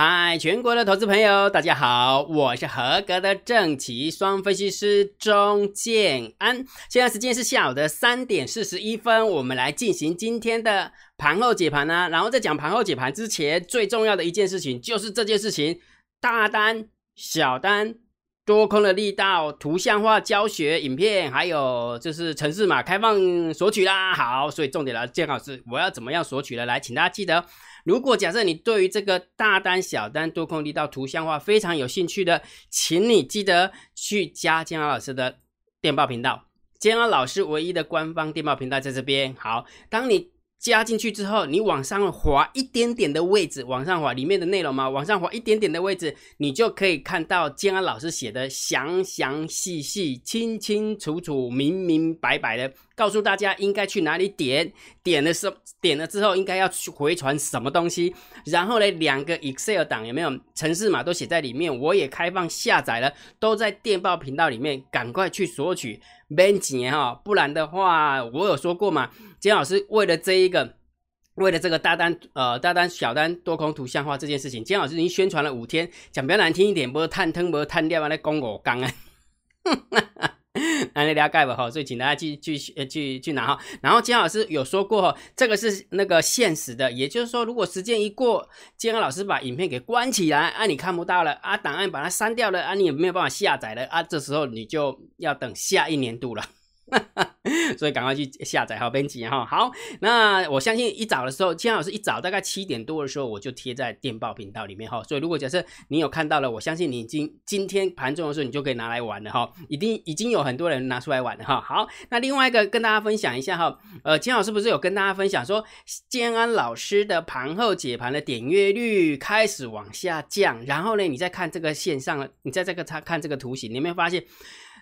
嗨，全国的投资朋友，大家好，我是合格的正奇双分析师钟建安。现在时间是下午的三点四十一分，我们来进行今天的盘后解盘呢。然后在讲盘后解盘之前，最重要的一件事情就是这件事情：大单、小单、多空的力道、图像化教学影片，还有就是城市码开放索取啦。好，所以重点了，建老师，我要怎么样索取的？来，请大家记得。如果假设你对于这个大单、小单、多空力道图像化非常有兴趣的，请你记得去加建安老师的电报频道。建安老师唯一的官方电报频道在这边。好，当你。加进去之后，你往上滑一点点的位置，往上滑里面的内容嘛，往上滑一点点的位置，你就可以看到建安老师写的详详细细、清清楚楚、明明白白的，告诉大家应该去哪里点，点的时点了之后应该要去回传什么东西，然后呢，两个 Excel 档有没有？城市码都写在里面，我也开放下载了，都在电报频道里面，赶快去索取。没钱哈，不然的话，我有说过嘛，金老师为了这一个，为了这个大单呃大单小单多空图像化这件事情，金老师已经宣传了五天，讲比较难听一点，不是探坑不是探掉啊，那公我刚啊。那你了解吧哈，所以请大家去去去去拿哈。然后金老师有说过哈，这个是那个现实的，也就是说，如果时间一过，金老师把影片给关起来啊，你看不到了啊，档案把它删掉了啊，你也没有办法下载了啊，这时候你就要等下一年度了。所以赶快去下载好编辑哈。好，那我相信一早的时候，金老师一早大概七点多的时候，我就贴在电报频道里面哈。所以如果假设你有看到了，我相信你今今天盘中的时候，你就可以拿来玩了哈。一定已经有很多人拿出来玩了哈。好，那另外一个跟大家分享一下哈。呃，金老师不是有跟大家分享说，建安老师的盘后解盘的点阅率开始往下降，然后呢，你再看这个线上，你在这个他看这个图形，你有没有发现？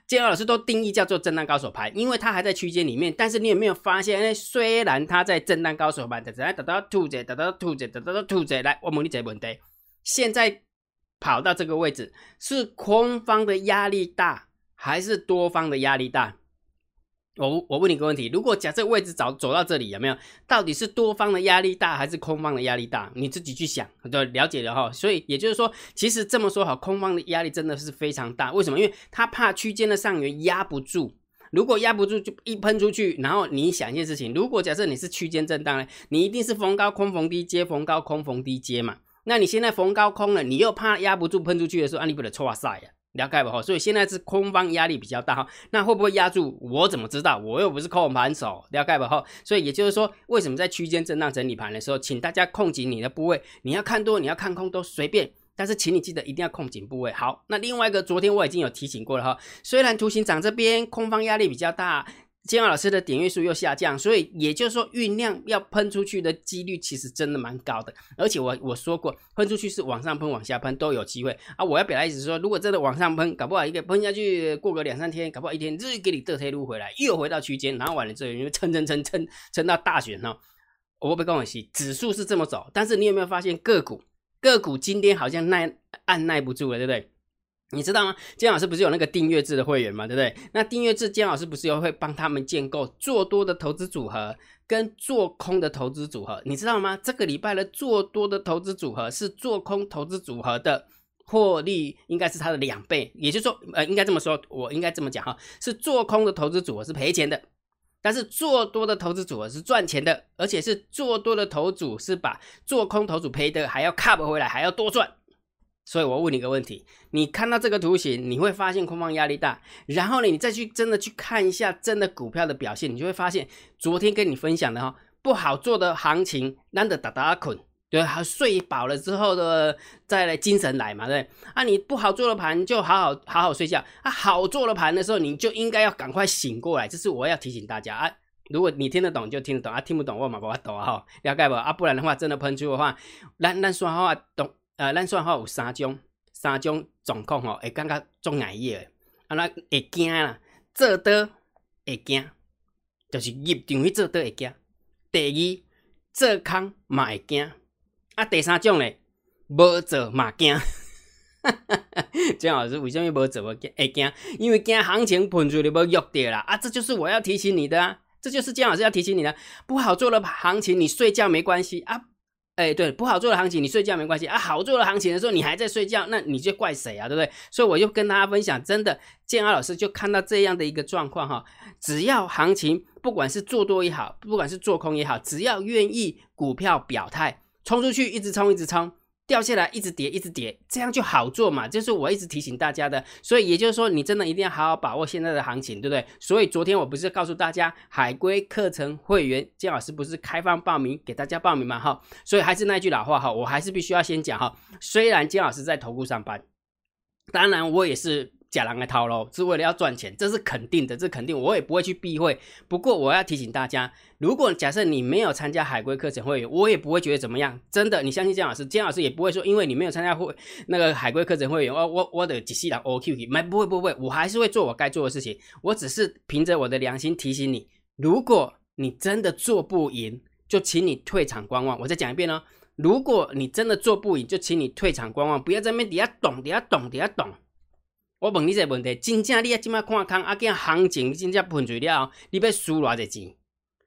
建二老师都定义叫做震荡高手盘，因为它还在区间里面。但是你有没有发现？哎，虽然它在震荡高手盘，但是来得到兔子，得到兔子，得到兔子。来，我问你这个问题：现在跑到这个位置，是空方的压力大，还是多方的压力大？我我问你个问题：如果假设位置走走到这里，有没有到底是多方的压力大还是空方的压力大？你自己去想，都了解了哈。所以也就是说，其实这么说好，空方的压力真的是非常大。为什么？因为他怕区间的上缘压不住，如果压不住就一喷出去。然后你想一件事情：如果假设你是区间震荡呢，你一定是逢高空逢低接，逢高空逢低接嘛。那你现在逢高空了，你又怕压不住喷出去的时候，啊，你不得错赛呀？了解不哈，所以现在是空方压力比较大哈，那会不会压住？我怎么知道？我又不是控盘手，了解不哈？所以也就是说，为什么在区间震荡整理盘的时候，请大家控紧你的部位，你要看多，你要看空都随便，但是请你记得一定要控紧部位。好，那另外一个，昨天我已经有提醒过了哈，虽然图形长这边空方压力比较大。金老师的点阅数又下降，所以也就是说酝酿要喷出去的几率其实真的蛮高的。而且我我说过，喷出去是往上喷、往下喷都有机会啊。我要表达意思是说，如果真的往上喷，搞不好一个喷下去，过个两三天，搞不好一天日给你倒退路回来，又回到区间，然后完了之后，因为撑撑撑撑撑到大选哈，我不跟我洗，指数是这么走，但是你有没有发现个股个股今天好像耐按耐不住了，对不对？你知道吗？姜老师不是有那个订阅制的会员嘛，对不对？那订阅制，姜老师不是又会帮他们建构做多的投资组合跟做空的投资组合？你知道吗？这个礼拜的做多的投资组合是做空投资组合的获利应该是它的两倍，也就是说，呃，应该这么说，我应该这么讲哈，是做空的投资组合是赔钱的，但是做多的投资组合是赚钱的，而且是做多的投组是把做空投组赔的还要 cover 回来，还要多赚。所以我问你一个问题：你看到这个图形，你会发现空方压力大，然后呢，你再去真的去看一下真的股票的表现，你就会发现昨天跟你分享的哈，不好做的行情，难得打打捆，对，还睡饱了之后的再来精神来嘛，对啊，你不好做的盘就好好好好睡觉啊，好做的盘的时候你就应该要赶快醒过来，这是我要提醒大家啊。如果你听得懂就听得懂啊，听不懂我嘛不法懂啊哈，了解不啊？不然的话真的喷出的话，咱咱说话懂。呃，咱算好有三种，三种状况吼，会感觉足危险的，啊，那会惊啦，做多会惊，就是入场去做多会惊。第二，做空嘛会惊，啊，第三种咧，无做嘛惊。姜老师为什么无做惊？会惊？因为惊行情喷出去要弱掉啦，啊，这就是我要提醒你的啊，这就是姜老师要提醒你的，不好做的行情，你睡觉没关系啊。哎，对，不好做的行情你睡觉没关系啊，好做的行情的时候你还在睡觉，那你就怪谁啊，对不对？所以我就跟大家分享，真的建安老师就看到这样的一个状况哈，只要行情不管是做多也好，不管是做空也好，只要愿意股票表态冲出去，一直冲一直冲。掉下来一直跌，一直跌，这样就好做嘛？就是我一直提醒大家的。所以也就是说，你真的一定要好好把握现在的行情，对不对？所以昨天我不是告诉大家，海归课程会员金老师不是开放报名给大家报名嘛？哈，所以还是那句老话哈，我还是必须要先讲哈。虽然金老师在投顾上班，当然我也是。假狼来套喽，是为了要赚钱，这是肯定的，这肯定我也不会去避讳。不过我要提醒大家，如果假设你没有参加海归课程会员，我也不会觉得怎么样。真的，你相信姜老师，姜老师也不会说，因为你没有参加会那个海归课程会员，我我我的仔细来 O Q 没不会不会，我还是会做我该做的事情。我只是凭着我的良心提醒你，如果你真的做不赢，就请你退场观望。我再讲一遍哦，如果你真的做不赢，就请你退场观望，不要在那边底下懂底下懂底下懂。我问你一个问题：真正你要今麦看空，啊，见行情真正喷水了，你要输偌济钱？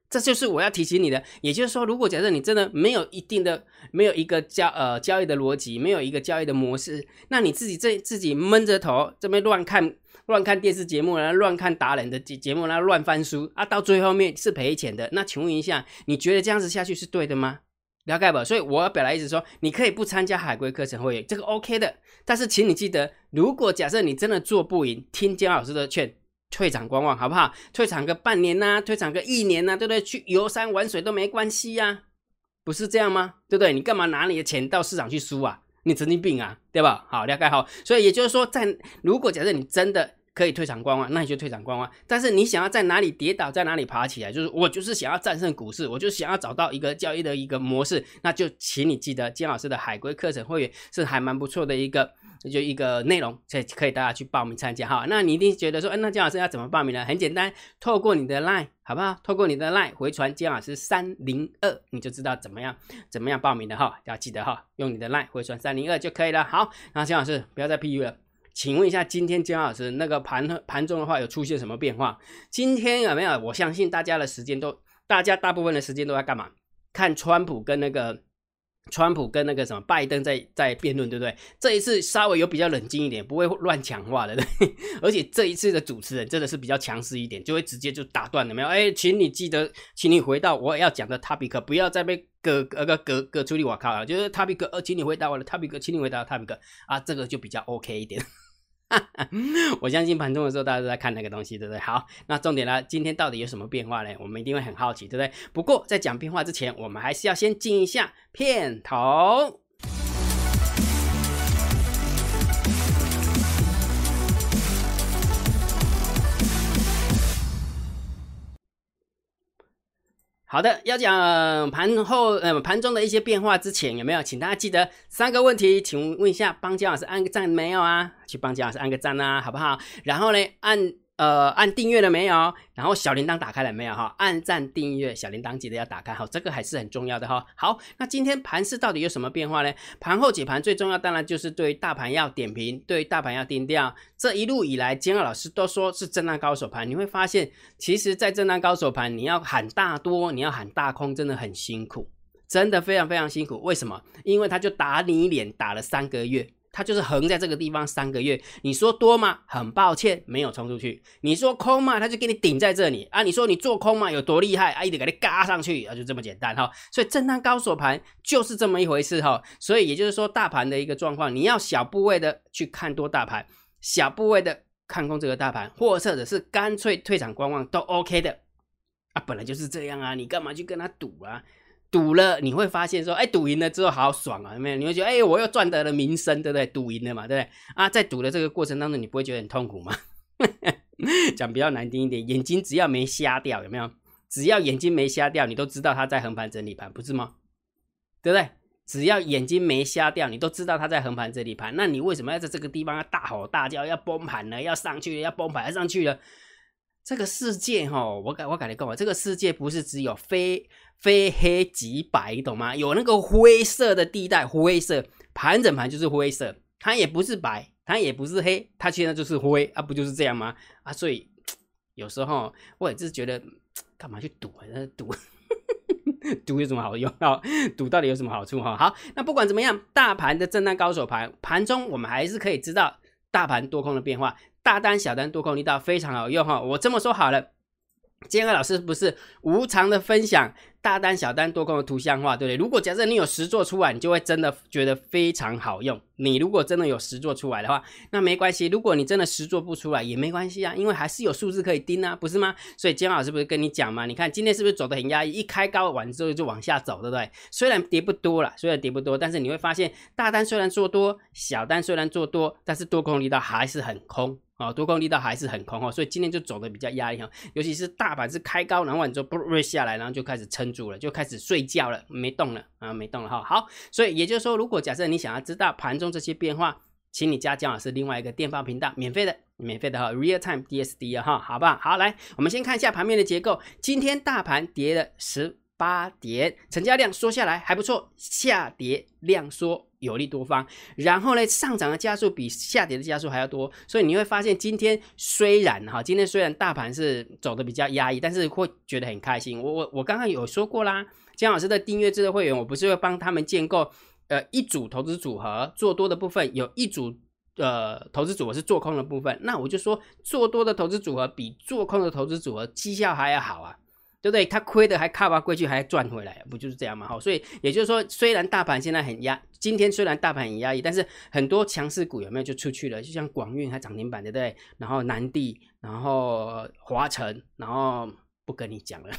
这就是我要提醒你的。也就是说，如果假设你真的没有一定的、没有一个交呃交易的逻辑，没有一个交易的模式，那你自己这自己闷着头这边乱看乱看电视节目，然后乱看达人的节节目，然后乱翻书啊，到最后面是赔钱的。那请问一下，你觉得这样子下去是对的吗？了解吧，所以我要表达意思说，你可以不参加海归课程会员，这个 OK 的。但是，请你记得，如果假设你真的做不赢，听姜老师的劝，退场观望，好不好？退场个半年呐，退场个一年呐，对不对？去游山玩水都没关系呀，不是这样吗？对不对？你干嘛拿你的钱到市场去输啊？你神经病啊，对吧？好，了解好。所以也就是说，在如果假设你真的。可以退场观望，那你就退场观望。但是你想要在哪里跌倒，在哪里爬起来，就是我就是想要战胜股市，我就想要找到一个交易的一个模式。那就请你记得金老师的海归课程会员是还蛮不错的一个，就一个内容，所以可以大家去报名参加哈。那你一定觉得说，哎，那金老师要怎么报名呢？很简单，透过你的 line 好不好？透过你的 line 回传金老师三零二，你就知道怎么样怎么样报名的哈。要记得哈，用你的 line 回传三零二就可以了。好，那金老师不要再 P U 了。请问一下，今天姜老师那个盘盘中的话有出现什么变化？今天有没有？我相信大家的时间都，大家大部分的时间都在干嘛？看川普跟那个川普跟那个什么拜登在在辩论，对不对？这一次稍微有比较冷静一点，不会乱讲话的，对。而且这一次的主持人真的是比较强势一点，就会直接就打断了，没有？哎，请你记得，请你回到我要讲的 topic，不要再被隔呃个隔隔出去我靠了，就是 topic，呃，请你回答我的 topic，请你回答 topic 啊，这个就比较 OK 一点。我相信盘中的时候，大家都在看那个东西，对不对？好，那重点呢？今天到底有什么变化呢？我们一定会很好奇，对不对？不过在讲变化之前，我们还是要先进一下片头。好的，要讲盘后呃盘中的一些变化之前，有没有？请大家记得三个问题，请问一下，帮姜老师按个赞没有啊？去帮姜老师按个赞啊，好不好？然后呢，按。呃，按订阅了没有？然后小铃铛打开了没有？哈，按赞订阅，小铃铛记得要打开，好，这个还是很重要的哈。好，那今天盘市到底有什么变化呢？盘后解盘最重要，当然就是对于大盘要点评，对于大盘要定调。这一路以来，金二老师都说是震荡高手盘，你会发现，其实，在震荡高手盘，你要喊大多，你要喊大空，真的很辛苦，真的非常非常辛苦。为什么？因为他就打你脸，打了三个月。它就是横在这个地方三个月，你说多吗？很抱歉，没有冲出去。你说空吗？它就给你顶在这里啊。你说你做空吗？有多厉害啊？一直给你嘎上去啊，就这么简单哈。所以震荡高手盘就是这么一回事哈。所以也就是说，大盘的一个状况，你要小部位的去看多大盘，小部位的看空这个大盘，或者是干脆退场观望都 OK 的啊。本来就是这样啊，你干嘛去跟他赌啊？赌了你会发现说，哎，赌赢了之后好爽啊，有没有？你会觉得，哎，我又赚得了名声，对不对？赌赢了嘛，对不对？啊，在赌的这个过程当中，你不会觉得很痛苦吗？讲比较难听一点，眼睛只要没瞎掉，有没有？只要眼睛没瞎掉，你都知道他在横盘整理盘，不是吗？对不对？只要眼睛没瞎掉，你都知道他在横盘整理盘，那你为什么要在这个地方要大吼大叫，要崩盘了，要上去，要崩盘要上去了？这个世界哈，我感我感觉跟我这个世界不是只有非。非黑即白，懂吗？有那个灰色的地带，灰色盘整盘就是灰色，它也不是白，它也不是黑，它现在就是灰啊，不就是这样吗？啊，所以 有时候我也是觉得，干嘛去赌啊？那赌，赌有什么好用？哦，赌到底有什么好处？哈，好，那不管怎么样，大盘的震荡高手盘盘中，我们还是可以知道大盘多空的变化，大单小单多空力道非常好用哈。我这么说好了。今天老师不是无偿的分享大单、小单、多空的图像化，对不对？如果假设你有实做出来，你就会真的觉得非常好用。你如果真的有实做出来的话，那没关系。如果你真的实做不出来也没关系啊，因为还是有数字可以盯啊，不是吗？所以今天老师不是跟你讲嘛？你看今天是不是走的很压抑？一开高完之后就往下走，对不对？虽然跌不多了，虽然跌不多，但是你会发现大单虽然做多，小单虽然做多，但是多空力道还是很空。啊，多空力道还是很空哦，所以今天就走的比较压抑哈，尤其是大盘是开高，然后完之后不锐下来，然后就开始撑住了，就开始睡觉了，没动了啊，没动了哈。好，所以也就是说，如果假设你想要知道盘中这些变化，请你加姜老师另外一个电报频道，免费的，免费的哈，Real Time DSD 哈，好不好？好，来，我们先看一下盘面的结构，今天大盘跌了十八点，成交量缩下来还不错，下跌量缩。有利多方，然后呢，上涨的加速比下跌的加速还要多，所以你会发现今天虽然哈，今天虽然大盘是走的比较压抑，但是会觉得很开心。我我我刚刚有说过啦，姜老师的订阅制的会员，我不是会帮他们建构呃一组投资组合，做多的部分有一组呃投资组合是做空的部分，那我就说做多的投资组合比做空的投资组合绩效还要好啊。对不对？他亏的还卡吧，过去还赚回来，不就是这样嘛？好，所以也就是说，虽然大盘现在很压，今天虽然大盘很压抑，但是很多强势股有没有就出去了？就像广运还涨停板，对不对？然后南地，然后华晨，然后不跟你讲了，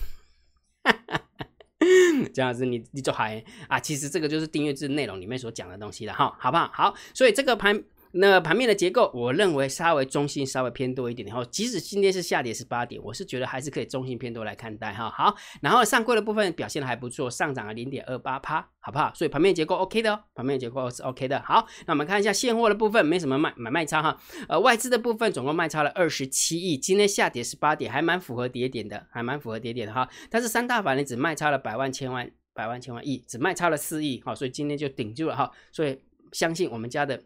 这样子你你就还啊？其实这个就是订阅制内容里面所讲的东西了哈，好不好？好，所以这个盘。那盘面的结构，我认为稍微中性，稍微偏多一点。然后，即使今天是下跌十八点，我是觉得还是可以中性偏多来看待哈。好，然后上柜的部分表现的还不错，上涨了零点二八趴，好不好？所以盘面结构 OK 的哦，盘面结构是 OK 的。好，那我们看一下现货的部分，没什么卖买卖差哈。呃，外资的部分总共卖超了二十七亿，今天下跌十八点，还蛮符合跌点的，还蛮符合跌点的哈。但是三大法人只卖超了百万千万百万千万亿，只卖超了四亿，好，所以今天就顶住了哈。所以相信我们家的。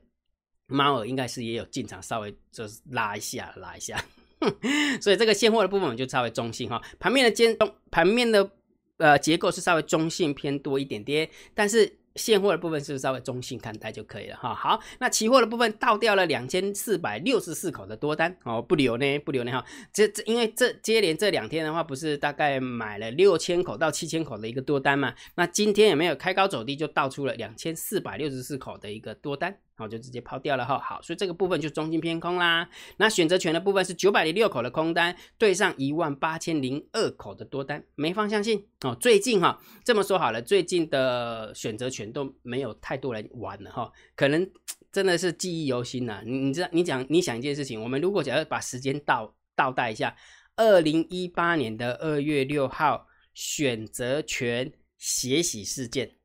猫耳应该是也有进场，稍微就是拉一下，拉一下，所以这个现货的部分我们就稍微中性哈。盘面的间动，盘面的呃结构是稍微中性偏多一点点，但是。现货的部分是稍微中性看待就可以了哈。好，那期货的部分倒掉了两千四百六十四口的多单哦，不留呢，不留呢哈。这这因为这接连这两天的话，不是大概买了六千口到七千口的一个多单嘛？那今天也没有开高走低，就倒出了两千四百六十四口的一个多单，好，就直接抛掉了哈。好，所以这个部分就中性偏空啦。那选择权的部分是九百零六口的空单对上一万八千零二口的多单，没方向性哦。最近哈，这么说好了，最近的选择权。都没有太多人玩了哈，可能真的是记忆犹新呐。你你知道，你讲你想一件事情，我们如果假如把时间倒倒带一下，二零一八年的二月六号选择权血洗事件，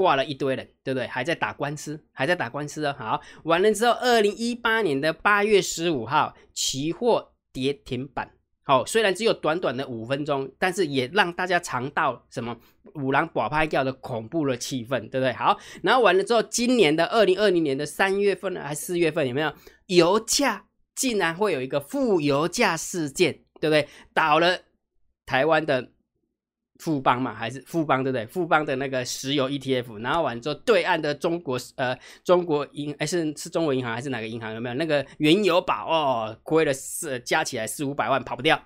挂了一堆人，对不对？还在打官司，还在打官司哦。好，完了之后，二零一八年的八月十五号期货跌停板。好，虽然只有短短的五分钟，但是也让大家尝到什么五郎寡拍掉的恐怖的气氛，对不对？好，然后完了之后，今年的二零二零年的三月份还是四月份，有没有油价竟然会有一个负油价事件，对不对？倒了台湾的。富邦嘛，还是富邦对不对？富邦的那个石油 ETF，然后完之后，对岸的中国呃中国银还是是中国银行还是哪个银行有没有那个原油宝哦，亏了四加起来四五百万跑不掉，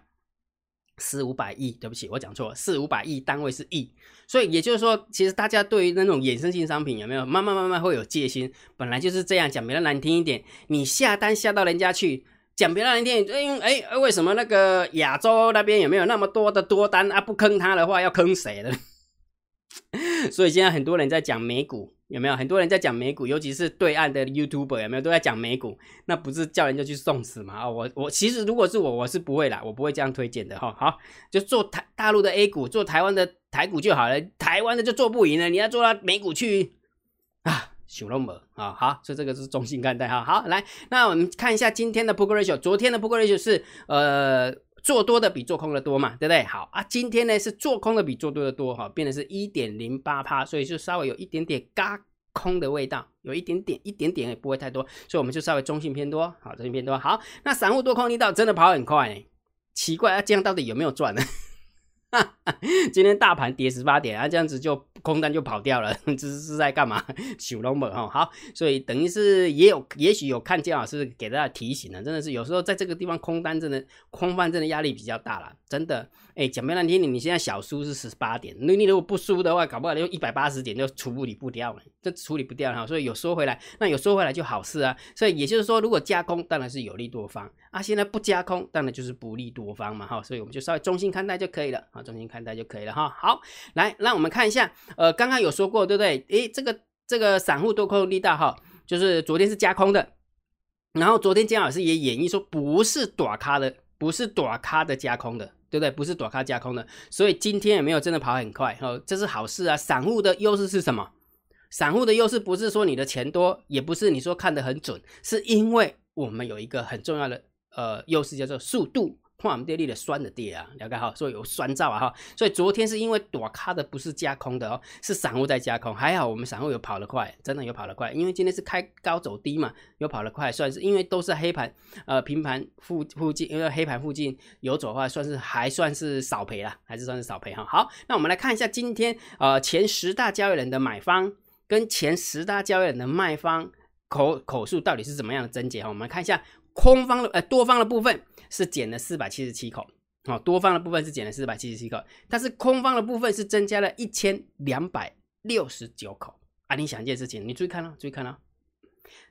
四五百亿，对不起，我讲错了，四五百亿单位是亿，所以也就是说，其实大家对于那种衍生性商品有没有慢慢慢慢会有戒心，本来就是这样讲，比较难听一点，你下单下到人家去。讲别人一听，因为哎，为什么那个亚洲那边有没有那么多的多单啊？不坑他的话，要坑谁呢？所以现在很多人在讲美股，有没有？很多人在讲美股，尤其是对岸的 YouTuber 有没有都在讲美股？那不是叫人家去送死吗？啊，我我其实如果是我，我是不会啦，我不会这样推荐的哈。好，就做台大陆的 A 股，做台湾的台股就好了，台湾的就做不赢了，你要做到美股去啊？小龙门啊，好，所以这个是中性看待哈。好，来，那我们看一下今天的 Poker Ratio，昨天的 Poker Ratio 是呃做多的比做空的多嘛，对不对？好啊，今天呢是做空的比做多的多哈，变的是一点零八趴，所以就稍微有一点点嘎空的味道，有一点点，一点点也不会太多，所以我们就稍微中性偏多，好，中性偏多。好，那散户多空力道真的跑很快，奇怪啊，这样到底有没有赚呢？今天大盘跌十八点啊，这样子就空单就跑掉了，这 是在干嘛？小龙门哈，好，所以等于是也有，也许有看见老师给大家提醒了，真的是有时候在这个地方空单真的空翻真的压力比较大了，真的。哎，讲没难听，你你现在小输是十八点，那你如果不输的话，搞不好就一百八十点就处理不掉了，这处理不掉哈，所以有收回来，那有收回来就好事啊。所以也就是说，如果加空，当然是有利多方啊，现在不加空，当然就是不利多方嘛哈，所以我们就稍微中心看待就可以了啊，中心看待就可以了哈。好，来让我们看一下，呃，刚刚有说过对不对？诶，这个这个散户多空力道哈，就是昨天是加空的，然后昨天姜老师也演绎说不是短咖的，不是短咖的加空的。对不对？不是躲咖加空的，所以今天也没有真的跑很快哦，这是好事啊。散户的优势是什么？散户的优势不是说你的钱多，也不是你说看得很准，是因为我们有一个很重要的呃优势，叫做速度。矿跌力的酸的跌啊，了解哈，所以有酸造啊哈，所以昨天是因为躲咖的不是加空的哦，是散户在加空，还好我们散户有跑得快，真的有跑得快，因为今天是开高走低嘛，有跑得快，算是因为都是黑盘，呃平盘附附近，因为黑盘附近有走的话，算是还算是少赔了，还是算是少赔哈。好，那我们来看一下今天呃前十大交易人的买方跟前十大交易人的卖方口口数到底是怎么样的增减哈，我们看一下空方的呃多方的部分。是减了四百七十七口，好，多方的部分是减了四百七十七口，但是空方的部分是增加了一千两百六十九口啊！你想一件事情，你注意看哦，注意看哦，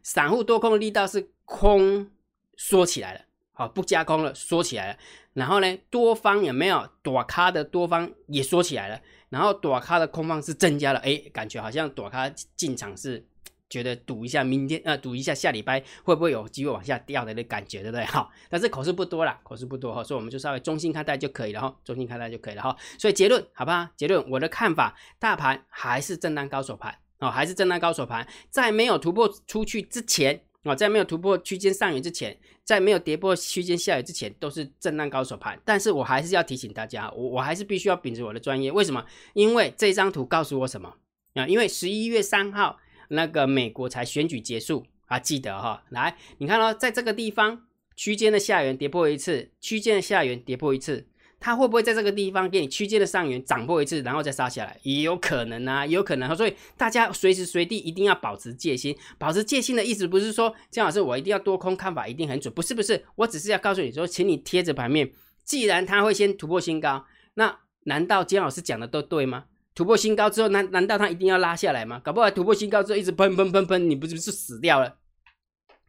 散户多空的力道是空缩起来了，好，不加空了，缩起来了，然后呢，多方有没有躲咖的多方也缩起来了，然后躲咖的空方是增加了，哎，感觉好像躲咖进场是。觉得赌一下明天，呃，赌一下下礼拜会不会有机会往下掉的那感觉，对不对？哈，但是口数不多了，口数不多哈，所以我们就稍微中心看待就可以了哈，中心看待就可以了哈。所以结论，好吧？结论，我的看法，大盘还是震荡高手盘哦，还是震荡高手盘，在没有突破出去之前啊，在没有突破区间上缘之前，在没有跌破区间下缘之前，都是震荡高手盘。但是我还是要提醒大家，我我还是必须要秉持我的专业，为什么？因为这张图告诉我什么啊？因为十一月三号。那个美国才选举结束啊，记得哈，来，你看哦，在这个地方区间的下缘跌破一次，区间的下缘跌破一次，它会不会在这个地方给你区间的上缘涨破一次，然后再杀下来？也有可能啊，有可能。所以大家随时随地一定要保持戒心。保持戒心的意思不是说姜老师我一定要多空看法一定很准，不是不是，我只是要告诉你说，请你贴着盘面，既然它会先突破新高，那难道姜老师讲的都对吗？突破新高之后，难难道它一定要拉下来吗？搞不好突破新高之后一直喷喷喷喷，你不是是死掉了，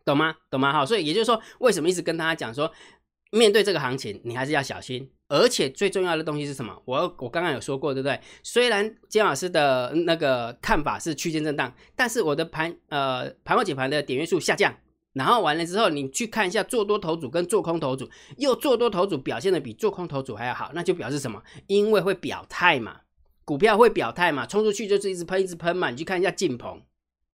懂吗？懂吗？好，所以也就是说，为什么一直跟大家讲说，面对这个行情，你还是要小心。而且最重要的东西是什么？我我刚刚有说过，对不对？虽然姜老师的那个看法是区间震荡，但是我的盘呃盘后解盘的点位数下降，然后完了之后，你去看一下做多头组跟做空头组，又做多头组表现的比做空头组还要好，那就表示什么？因为会表态嘛。股票会表态嘛？冲出去就是一直喷，一直喷嘛。你去看一下晋鹏，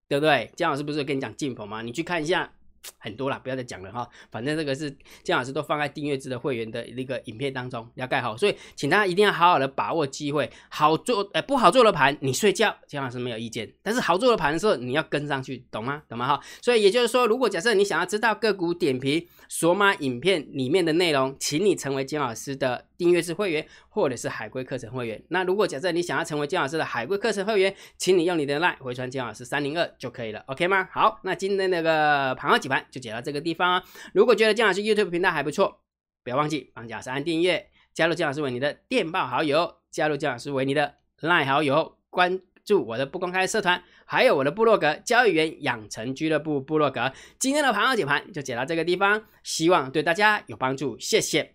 对不对？姜老师不是跟你讲晋鹏吗？你去看一下。很多了，不要再讲了哈。反正这个是姜老师都放在订阅制的会员的那个影片当中，要盖好。所以，请大家一定要好好的把握机会，好做呃不好做的盘，你睡觉，姜老师没有意见。但是好做的盘的时候，你要跟上去，懂吗？懂吗？哈。所以也就是说，如果假设你想要知道个股点评索马影片里面的内容，请你成为姜老师的订阅制会员或者是海龟课程会员。那如果假设你想要成为姜老师的海龟课程会员，请你用你的 line 回传姜老师三零二就可以了，OK 吗？好，那今天那个盘后几盘就解到这个地方啊！如果觉得姜老师 YouTube 频道还不错，不要忘记帮姜老师按订阅，加入姜老师为你的电报好友，加入姜老师为你的 LINE 好友，关注我的不公开社团，还有我的部落格交易员养成俱乐部部落格。今天的盘后解盘就解到这个地方，希望对大家有帮助，谢谢，